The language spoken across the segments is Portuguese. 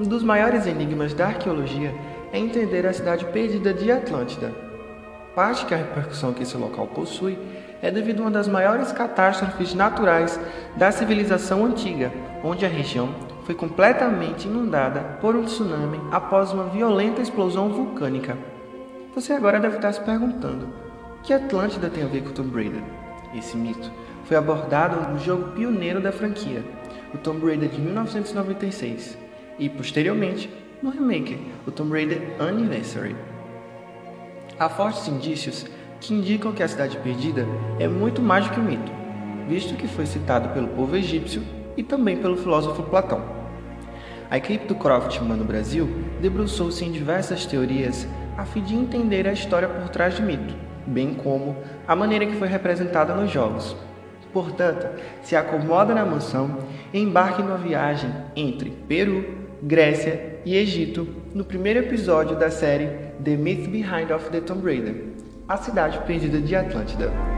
Um dos maiores enigmas da arqueologia é entender a cidade perdida de Atlântida. Parte que a repercussão que esse local possui é devido a uma das maiores catástrofes naturais da civilização antiga, onde a região foi completamente inundada por um tsunami após uma violenta explosão vulcânica. Você agora deve estar se perguntando: o que Atlântida tem a ver com Tomb Raider? Esse mito foi abordado no jogo pioneiro da franquia, o Tomb Raider de 1996, e posteriormente no remake, o Tomb Raider Anniversary. Há fortes indícios que indicam que a Cidade Perdida é muito mais do que um mito, visto que foi citado pelo povo egípcio e também pelo filósofo Platão. A equipe do Croftman no Brasil debruçou-se em diversas teorias a fim de entender a história por trás do mito, bem como a maneira que foi representada nos jogos. Portanto, se acomoda na mansão e embarque numa viagem entre Peru, Grécia e Egito no primeiro episódio da série The Myth Behind of the Tomb Raider, a cidade perdida de Atlântida.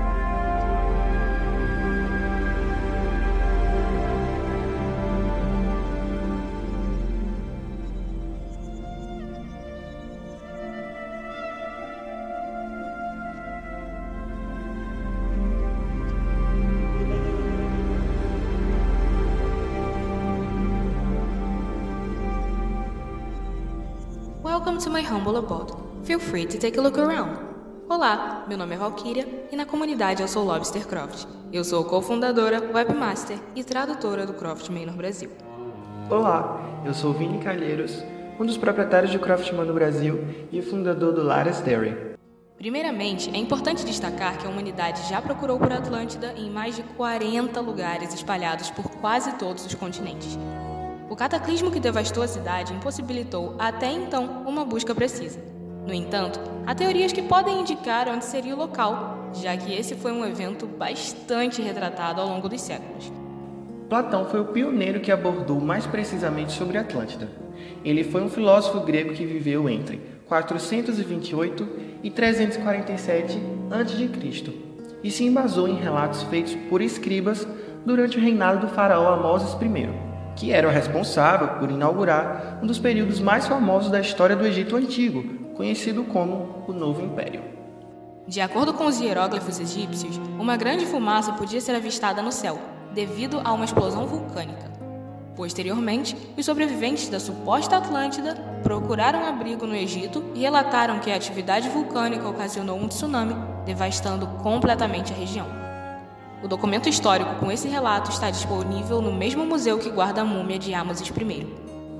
Welcome to my humble abode. Feel free to take a look around. Olá, meu nome é Valkyria e na comunidade eu sou Lobster Croft. Eu sou cofundadora, webmaster e tradutora do Croft Manor Brasil. Olá, eu sou Vini Calheiros, um dos proprietários de Croftman no Brasil e fundador do Lares Dairy. Primeiramente, é importante destacar que a humanidade já procurou por Atlântida em mais de 40 lugares espalhados por quase todos os continentes. O cataclismo que devastou a cidade impossibilitou até então uma busca precisa. No entanto, há teorias que podem indicar onde seria o local, já que esse foi um evento bastante retratado ao longo dos séculos. Platão foi o pioneiro que abordou mais precisamente sobre Atlântida. Ele foi um filósofo grego que viveu entre 428 e 347 a.C. e se embasou em relatos feitos por escribas durante o reinado do faraó Amoses I que era o responsável por inaugurar um dos períodos mais famosos da história do Egito Antigo, conhecido como o Novo Império. De acordo com os hieróglifos egípcios, uma grande fumaça podia ser avistada no céu, devido a uma explosão vulcânica. Posteriormente, os sobreviventes da suposta Atlântida procuraram abrigo no Egito e relataram que a atividade vulcânica ocasionou um tsunami, devastando completamente a região. O documento histórico com esse relato está disponível no mesmo museu que guarda a múmia de Amasis I.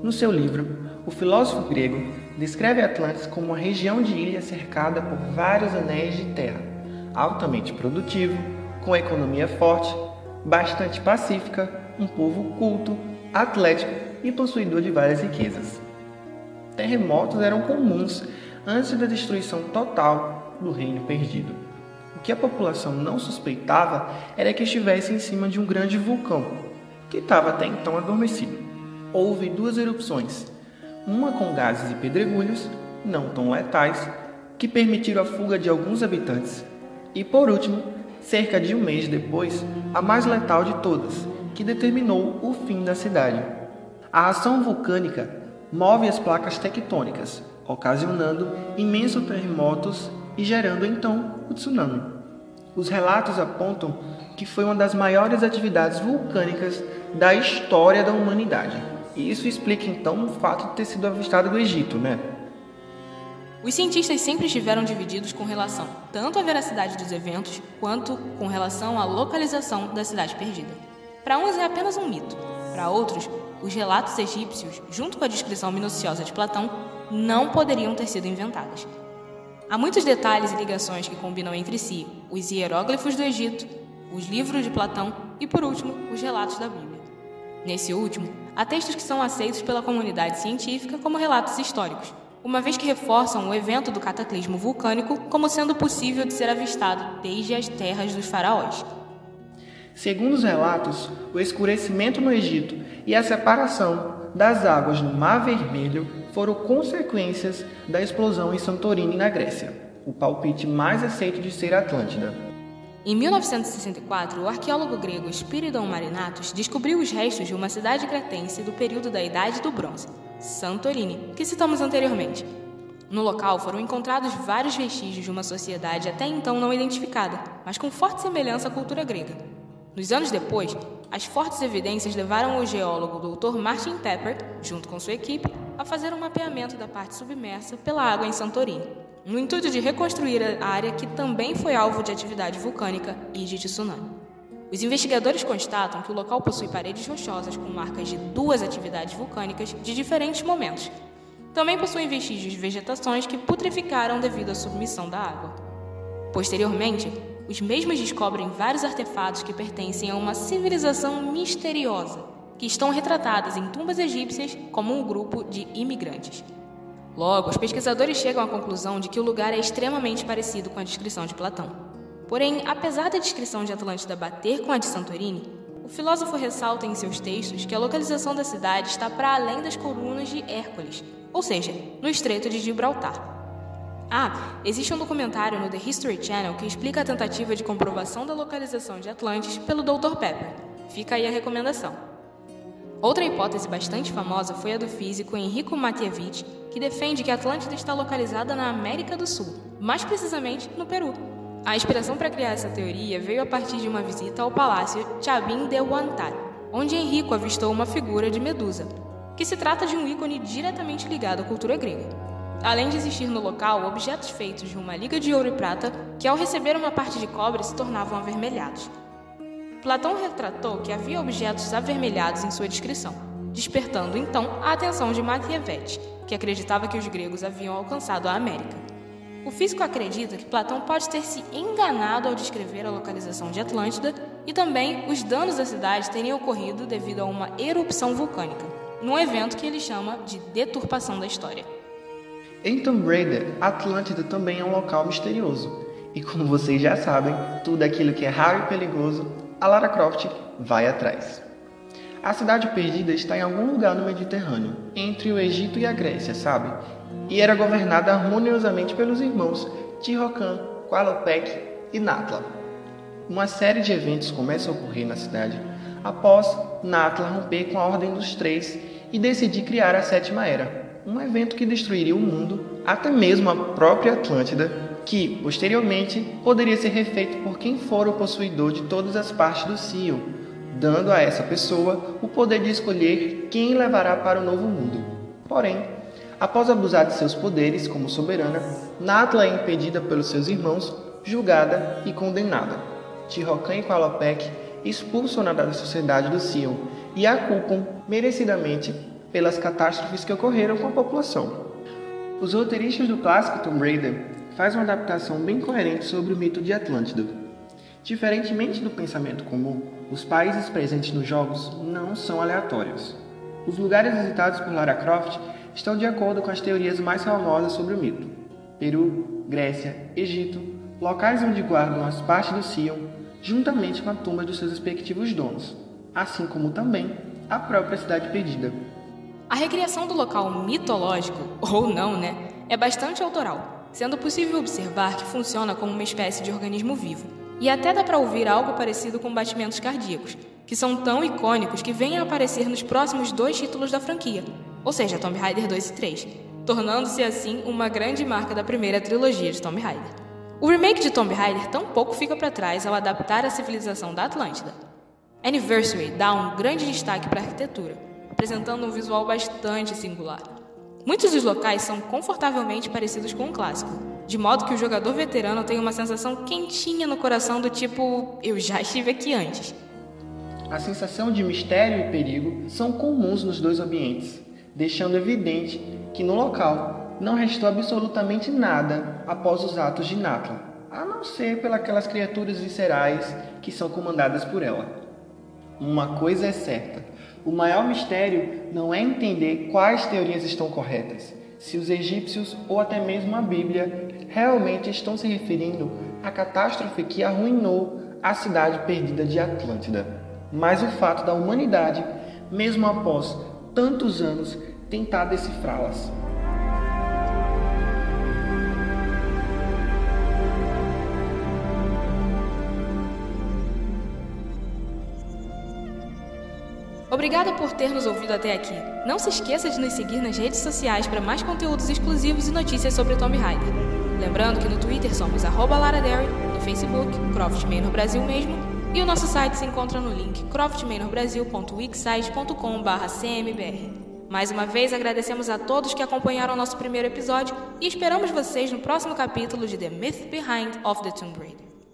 No seu livro, o filósofo grego descreve Atlantis como uma região de ilha cercada por vários anéis de terra, altamente produtivo, com economia forte, bastante pacífica, um povo culto, atlético e possuidor de várias riquezas. Terremotos eram comuns antes da destruição total do reino perdido que a população não suspeitava era que estivesse em cima de um grande vulcão, que estava até então adormecido. Houve duas erupções, uma com gases e pedregulhos, não tão letais, que permitiram a fuga de alguns habitantes, e por último, cerca de um mês depois, a mais letal de todas, que determinou o fim da cidade. A ação vulcânica move as placas tectônicas, ocasionando imensos terremotos e gerando então o tsunami. Os relatos apontam que foi uma das maiores atividades vulcânicas da história da humanidade. E isso explica então o fato de ter sido avistado do Egito, né? Os cientistas sempre estiveram divididos com relação tanto à veracidade dos eventos quanto com relação à localização da cidade perdida. Para uns é apenas um mito, para outros, os relatos egípcios, junto com a descrição minuciosa de Platão, não poderiam ter sido inventados. Há muitos detalhes e ligações que combinam entre si os hieróglifos do Egito, os livros de Platão e, por último, os relatos da Bíblia. Nesse último, há textos que são aceitos pela comunidade científica como relatos históricos, uma vez que reforçam o evento do cataclismo vulcânico como sendo possível de ser avistado desde as terras dos faraós. Segundo os relatos, o escurecimento no Egito e a separação das águas no Mar Vermelho foram consequências da explosão em Santorini, na Grécia, o palpite mais aceito de ser Atlântida. Em 1964, o arqueólogo grego Spiridon Marinatos descobriu os restos de uma cidade cretense do período da Idade do Bronze, Santorini, que citamos anteriormente. No local foram encontrados vários vestígios de uma sociedade até então não identificada, mas com forte semelhança à cultura grega. Nos anos depois, as fortes evidências levaram o geólogo Dr. Martin Pepper, junto com sua equipe, a fazer um mapeamento da parte submersa pela água em Santorini, no intuito de reconstruir a área que também foi alvo de atividade vulcânica e de tsunami. Os investigadores constatam que o local possui paredes rochosas com marcas de duas atividades vulcânicas de diferentes momentos, também possuem vestígios de vegetações que putreficaram devido à submissão da água. Posteriormente, os mesmos descobrem vários artefatos que pertencem a uma civilização misteriosa, que estão retratadas em tumbas egípcias como um grupo de imigrantes. Logo, os pesquisadores chegam à conclusão de que o lugar é extremamente parecido com a descrição de Platão. Porém, apesar da descrição de Atlântida bater com a de Santorini, o filósofo ressalta em seus textos que a localização da cidade está para além das colunas de Hércules, ou seja, no Estreito de Gibraltar. Ah, existe um documentário no The History Channel que explica a tentativa de comprovação da localização de Atlantis pelo Dr. Pepper. Fica aí a recomendação. Outra hipótese bastante famosa foi a do físico Enrico Mathievich, que defende que Atlântida está localizada na América do Sul, mais precisamente no Peru. A inspiração para criar essa teoria veio a partir de uma visita ao palácio Chabin de Huantar, onde Enrico avistou uma figura de Medusa, que se trata de um ícone diretamente ligado à cultura grega. Além de existir no local objetos feitos de uma liga de ouro e prata que, ao receber uma parte de cobre, se tornavam avermelhados. Platão retratou que havia objetos avermelhados em sua descrição, despertando então a atenção de Maquiavete, que acreditava que os gregos haviam alcançado a América. O físico acredita que Platão pode ter se enganado ao descrever a localização de Atlântida e também os danos da cidade teriam ocorrido devido a uma erupção vulcânica num evento que ele chama de deturpação da história. Em Tomb Raider, Atlântida também é um local misterioso. E como vocês já sabem, tudo aquilo que é raro e perigoso, a Lara Croft vai atrás. A cidade perdida está em algum lugar no Mediterrâneo, entre o Egito e a Grécia, sabe? E era governada harmoniosamente pelos irmãos Tihocan, Qualopec e Natla. Uma série de eventos começa a ocorrer na cidade após Natla romper com a Ordem dos Três e decidir criar a Sétima Era, um evento que destruiria o mundo, até mesmo a própria Atlântida, que, posteriormente, poderia ser refeito por quem for o possuidor de todas as partes do Sion, dando a essa pessoa o poder de escolher quem levará para o novo mundo. Porém, após abusar de seus poderes como soberana, Natla é impedida pelos seus irmãos, julgada e condenada. Tihocan e Qualopec expulsam-na da sociedade do Sion e a culpam merecidamente pelas catástrofes que ocorreram com a população. Os roteiristas do clássico Tomb Raider fazem uma adaptação bem coerente sobre o mito de Atlântida. Diferentemente do pensamento comum, os países presentes nos jogos não são aleatórios. Os lugares visitados por Lara Croft estão de acordo com as teorias mais famosas sobre o mito. Peru, Grécia, Egito, locais onde guardam as partes do Sion, juntamente com a tumba dos seus respectivos donos, assim como também a própria cidade perdida. A recriação do local mitológico, ou não, né, é bastante autoral, sendo possível observar que funciona como uma espécie de organismo vivo. E até dá para ouvir algo parecido com batimentos cardíacos, que são tão icônicos que vêm a aparecer nos próximos dois títulos da franquia, ou seja, Tomb Raider 2 e 3, tornando-se assim uma grande marca da primeira trilogia de Tomb Raider. O remake de Tomb Raider tampouco fica para trás ao adaptar a civilização da Atlântida. Anniversary dá um grande destaque para a arquitetura, apresentando um visual bastante singular. Muitos dos locais são confortavelmente parecidos com o um clássico, de modo que o jogador veterano tem uma sensação quentinha no coração do tipo eu já estive aqui antes. A sensação de mistério e perigo são comuns nos dois ambientes, deixando evidente que no local não restou absolutamente nada após os atos de Natla, a não ser pelas criaturas viscerais que são comandadas por ela. Uma coisa é certa: o maior mistério não é entender quais teorias estão corretas, se os egípcios ou até mesmo a Bíblia realmente estão se referindo à catástrofe que arruinou a cidade perdida de Atlântida, mas o fato da humanidade, mesmo após tantos anos, tentar decifrá-las. Obrigada por ter nos ouvido até aqui. Não se esqueça de nos seguir nas redes sociais para mais conteúdos exclusivos e notícias sobre Tomb Raider. Lembrando que no Twitter somos @laraderry, no Facebook, Croft Manor Brasil mesmo, e o nosso site se encontra no link croftmanorbrasil.wixsite.com/cmbr. Mais uma vez agradecemos a todos que acompanharam nosso primeiro episódio e esperamos vocês no próximo capítulo de The Myth Behind of the Tomb Raider.